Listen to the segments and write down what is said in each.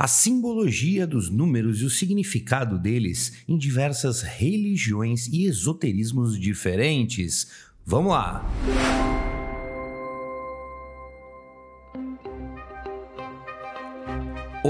a simbologia dos números e o significado deles em diversas religiões e esoterismos diferentes. Vamos lá!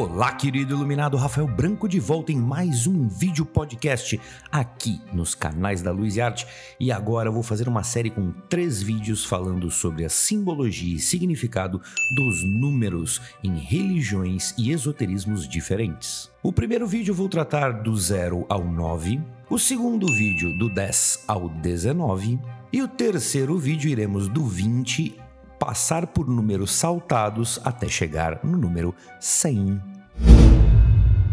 Olá, querido iluminado Rafael Branco, de volta em mais um vídeo podcast aqui nos canais da Luz e Arte. E agora eu vou fazer uma série com três vídeos falando sobre a simbologia e significado dos números em religiões e esoterismos diferentes. O primeiro vídeo eu vou tratar do 0 ao 9, o segundo vídeo do 10 ao 19 e o terceiro vídeo iremos do 20 passar por números saltados até chegar no número 100.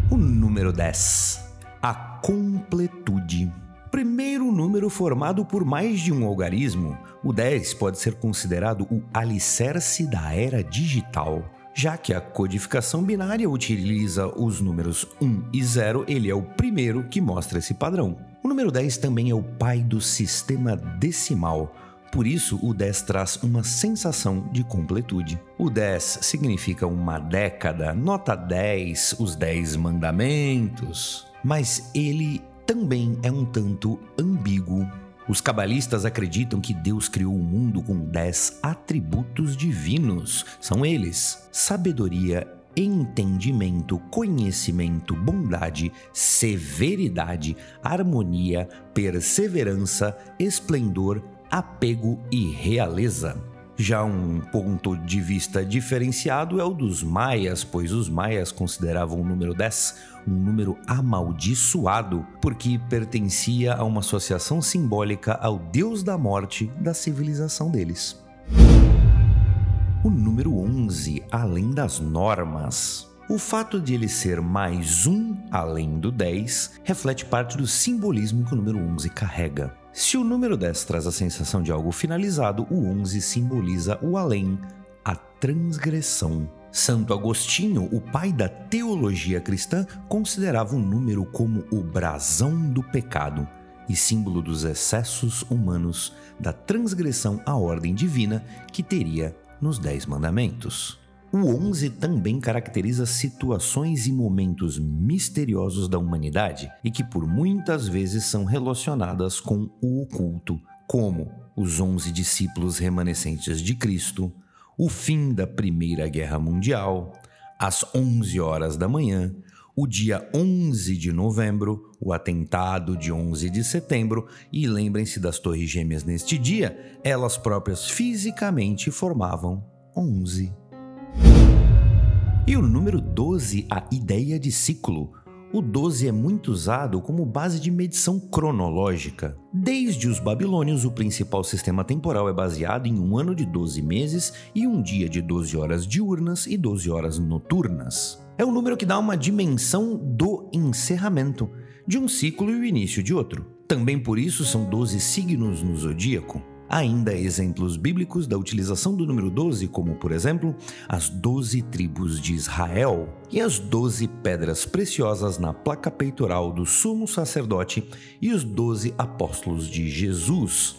O número 10. A completude. Primeiro número formado por mais de um algarismo, o 10 pode ser considerado o alicerce da era digital. Já que a codificação binária utiliza os números 1 e 0, ele é o primeiro que mostra esse padrão. O número 10 também é o pai do sistema decimal, por isso, o 10 traz uma sensação de completude. O 10 significa uma década, nota 10, os 10 mandamentos, mas ele também é um tanto ambíguo. Os cabalistas acreditam que Deus criou o mundo com 10 atributos divinos. São eles: sabedoria, entendimento, conhecimento, bondade, severidade, harmonia, perseverança, esplendor, apego e realeza. Já um ponto de vista diferenciado é o dos maias, pois os maias consideravam o número 10 um número amaldiçoado, porque pertencia a uma associação simbólica ao deus da morte da civilização deles. O número 11, além das normas. O fato de ele ser mais um além do 10 reflete parte do simbolismo que o número 11 carrega. Se o número 10 traz a sensação de algo finalizado, o 11 simboliza o além, a transgressão. Santo Agostinho, o pai da teologia cristã, considerava o número como o brasão do pecado e símbolo dos excessos humanos, da transgressão à ordem divina que teria nos Dez Mandamentos. O 11 também caracteriza situações e momentos misteriosos da humanidade e que por muitas vezes são relacionadas com o oculto, como os 11 discípulos remanescentes de Cristo, o fim da Primeira Guerra Mundial, às 11 horas da manhã, o dia 11 de novembro, o atentado de 11 de setembro e lembrem-se das Torres Gêmeas neste dia, elas próprias fisicamente formavam 11. E o número 12, a ideia de ciclo. O 12 é muito usado como base de medição cronológica. Desde os babilônios, o principal sistema temporal é baseado em um ano de 12 meses e um dia de 12 horas diurnas e 12 horas noturnas. É o número que dá uma dimensão do encerramento de um ciclo e o início de outro. Também por isso são 12 signos no zodíaco. Há ainda exemplos bíblicos da utilização do número 12, como, por exemplo, as doze tribos de Israel e as doze pedras preciosas na placa peitoral do sumo sacerdote e os doze apóstolos de Jesus.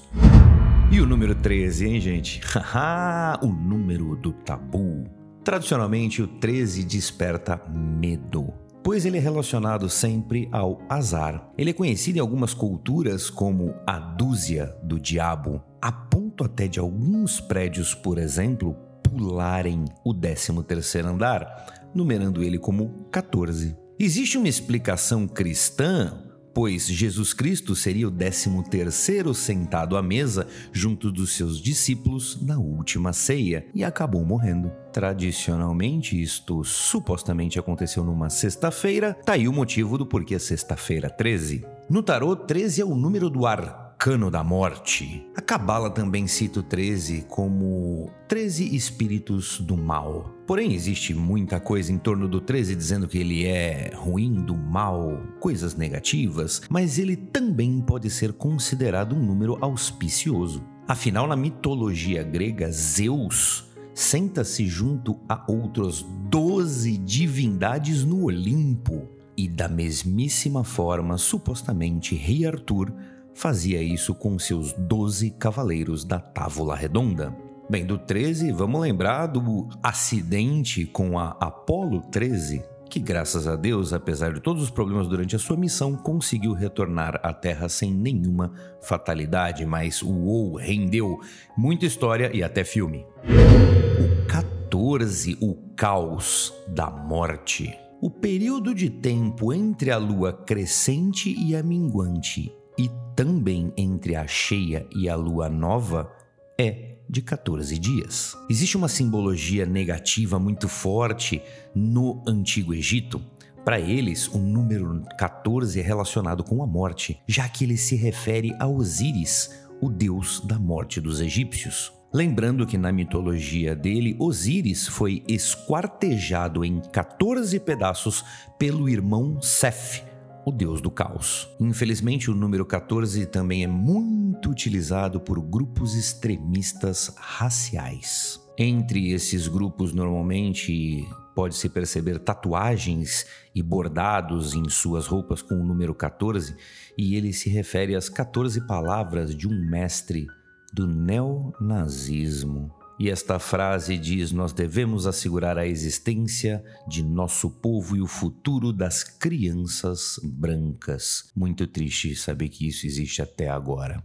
E o número 13, hein, gente? Haha, o número do tabu. Tradicionalmente, o 13 desperta medo pois ele é relacionado sempre ao azar. Ele é conhecido em algumas culturas como a dúzia do diabo, a ponto até de alguns prédios, por exemplo, pularem o 13º andar, numerando ele como 14. Existe uma explicação cristã pois Jesus Cristo seria o décimo terceiro sentado à mesa junto dos seus discípulos na última ceia e acabou morrendo. Tradicionalmente, isto supostamente aconteceu numa sexta-feira, tá aí o motivo do porquê sexta-feira 13. No tarô, 13 é o número do ar arcano da morte. A Cabala também cita o 13 como 13 espíritos do mal. Porém, existe muita coisa em torno do 13 dizendo que ele é ruim, do mal, coisas negativas, mas ele também pode ser considerado um número auspicioso. Afinal, na mitologia grega, Zeus senta-se junto a outras 12 divindades no Olimpo. E da mesmíssima forma, supostamente, Rei Arthur fazia isso com seus doze cavaleiros da Távola Redonda. Bem, do 13, vamos lembrar do acidente com a Apollo 13. que, graças a Deus, apesar de todos os problemas durante a sua missão, conseguiu retornar à Terra sem nenhuma fatalidade. Mas uou, rendeu muita história e até filme. O 14, o caos da morte. O período de tempo entre a lua crescente e a minguante, e também entre a cheia e a lua nova, é de 14 dias. Existe uma simbologia negativa muito forte no Antigo Egito. Para eles, o número 14 é relacionado com a morte, já que ele se refere a Osíris, o deus da morte dos egípcios. Lembrando que na mitologia dele, Osíris foi esquartejado em 14 pedaços pelo irmão Seth, o deus do caos. Infelizmente, o número 14 também é muito utilizado por grupos extremistas raciais. Entre esses grupos, normalmente pode-se perceber tatuagens e bordados em suas roupas com o número 14, e ele se refere às 14 palavras de um mestre do neonazismo. E esta frase diz: Nós devemos assegurar a existência de nosso povo e o futuro das crianças brancas. Muito triste saber que isso existe até agora.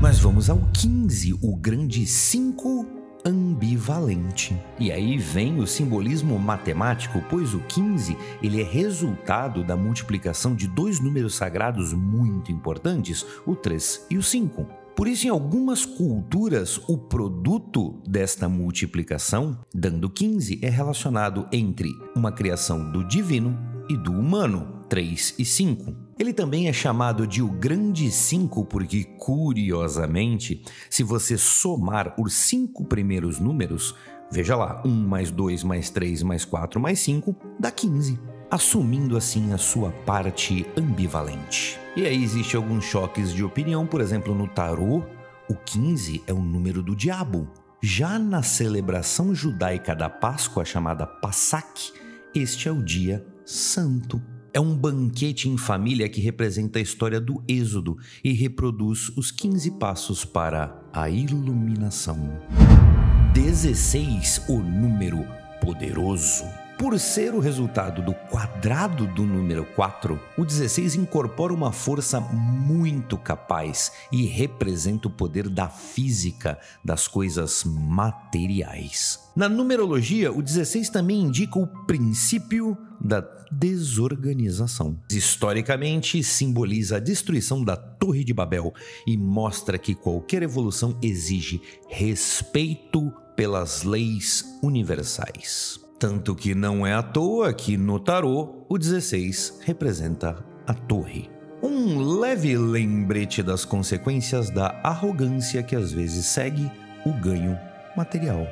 Mas vamos ao 15, o grande 5 ambivalente. E aí vem o simbolismo matemático, pois o 15 ele é resultado da multiplicação de dois números sagrados muito importantes, o 3 e o 5. Por isso, em algumas culturas, o produto desta multiplicação, dando 15, é relacionado entre uma criação do divino e do humano, 3 e 5. Ele também é chamado de o Grande 5 porque, curiosamente, se você somar os cinco primeiros números, veja lá, 1 mais 2 mais 3 mais 4 mais 5 dá 15 assumindo assim a sua parte ambivalente. E aí existe alguns choques de opinião, por exemplo, no tarô, o 15 é o número do diabo. Já na celebração judaica da Páscoa, chamada Passak, este é o dia santo. É um banquete em família que representa a história do Êxodo e reproduz os 15 passos para a iluminação. 16, o número poderoso. Por ser o resultado do quadrado do número 4, o 16 incorpora uma força muito capaz e representa o poder da física das coisas materiais. Na numerologia, o 16 também indica o princípio da desorganização. Historicamente, simboliza a destruição da Torre de Babel e mostra que qualquer evolução exige respeito pelas leis universais. Tanto que não é à toa que no tarô o 16 representa a torre. Um leve lembrete das consequências da arrogância que às vezes segue o ganho material.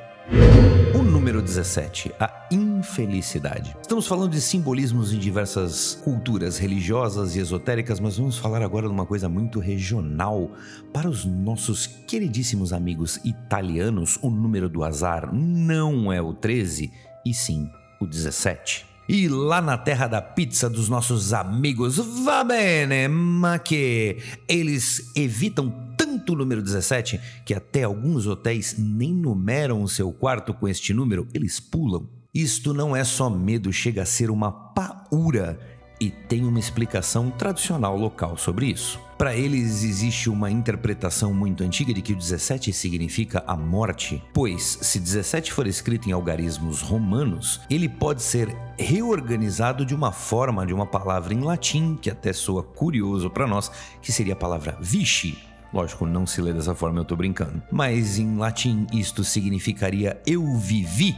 O número 17, a infelicidade. Estamos falando de simbolismos em diversas culturas religiosas e esotéricas, mas vamos falar agora de uma coisa muito regional. Para os nossos queridíssimos amigos italianos, o número do azar não é o 13, e sim o 17. E lá na terra da pizza dos nossos amigos, va bene, ma que eles evitam tanto o número 17 que até alguns hotéis nem numeram o seu quarto com este número, eles pulam. Isto não é só medo, chega a ser uma paura e tem uma explicação tradicional local sobre isso. Para eles existe uma interpretação muito antiga de que o 17 significa a morte, pois se 17 for escrito em algarismos romanos, ele pode ser reorganizado de uma forma de uma palavra em latim que até soa curioso para nós, que seria a palavra vici, Lógico, não se lê dessa forma, eu tô brincando. Mas em latim isto significaria eu vivi,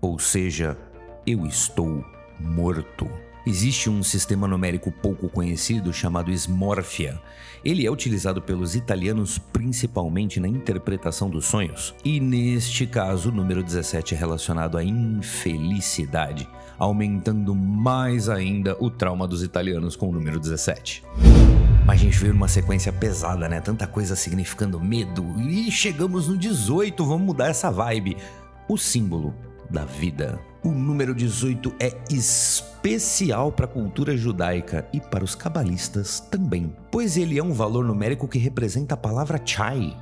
ou seja, eu estou morto. Existe um sistema numérico pouco conhecido chamado Smorfia. Ele é utilizado pelos italianos principalmente na interpretação dos sonhos. E neste caso, o número 17 é relacionado à infelicidade, aumentando mais ainda o trauma dos italianos com o número 17. Mas a gente veio numa sequência pesada, né? Tanta coisa significando medo. E chegamos no 18, vamos mudar essa vibe. O símbolo da vida. O número 18 é especial para a cultura judaica e para os cabalistas também, pois ele é um valor numérico que representa a palavra chai,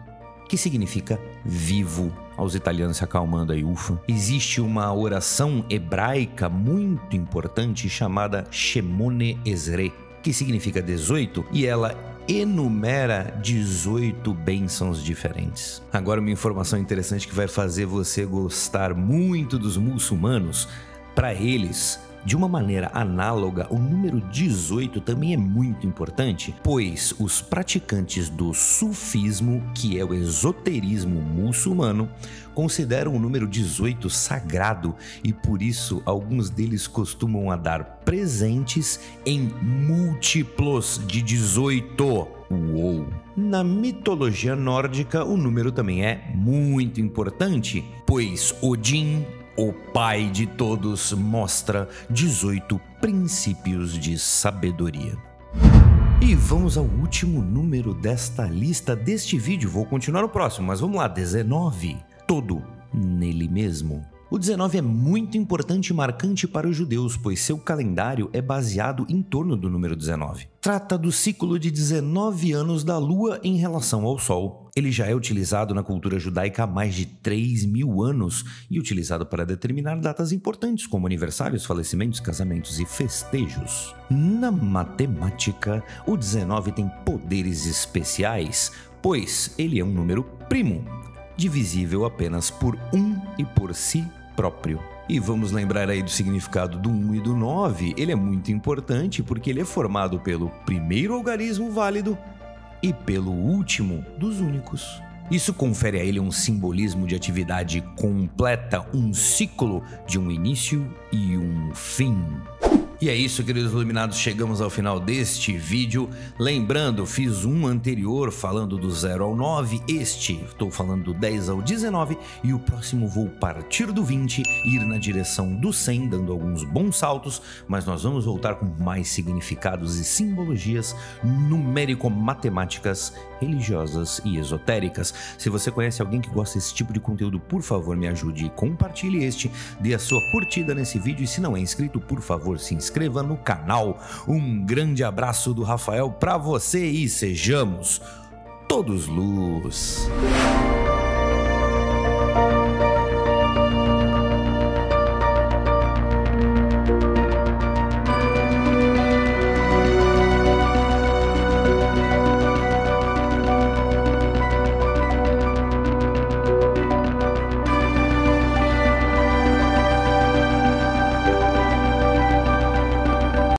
que significa vivo. Aos italianos se acalmando aí, ufa. Existe uma oração hebraica muito importante chamada Shemone Ezre, que significa 18, e ela enumera 18 bênçãos diferentes. Agora, uma informação interessante que vai fazer você gostar muito dos muçulmanos. Para eles, de uma maneira análoga, o número 18 também é muito importante, pois os praticantes do sufismo, que é o esoterismo muçulmano, consideram o número 18 sagrado e por isso alguns deles costumam a dar presentes em múltiplos de 18. Uou! Na mitologia nórdica, o número também é muito importante, pois Odin o Pai de todos mostra 18 princípios de sabedoria. E vamos ao último número desta lista deste vídeo. Vou continuar no próximo, mas vamos lá, 19. Todo nele mesmo. O 19 é muito importante e marcante para os judeus, pois seu calendário é baseado em torno do número 19. Trata do ciclo de 19 anos da Lua em relação ao Sol. Ele já é utilizado na cultura judaica há mais de 3 mil anos e utilizado para determinar datas importantes como aniversários, falecimentos, casamentos e festejos. Na matemática, o 19 tem poderes especiais, pois ele é um número primo, divisível apenas por 1 e por si próprio. E vamos lembrar aí do significado do 1 e do 9. Ele é muito importante porque ele é formado pelo primeiro algarismo válido e pelo último dos únicos. Isso confere a ele um simbolismo de atividade completa, um ciclo de um início e um fim. E é isso, queridos iluminados, chegamos ao final deste vídeo. Lembrando, fiz um anterior falando do 0 ao 9, este estou falando do 10 ao 19 e o próximo vou partir do 20 e ir na direção do 100, dando alguns bons saltos, mas nós vamos voltar com mais significados e simbologias numérico-matemáticas, religiosas e esotéricas. Se você conhece alguém que gosta desse tipo de conteúdo, por favor, me ajude e compartilhe este, dê a sua curtida nesse vídeo e se não é inscrito, por favor, se inscreva inscreva no canal. Um grande abraço do Rafael para você e sejamos todos luz.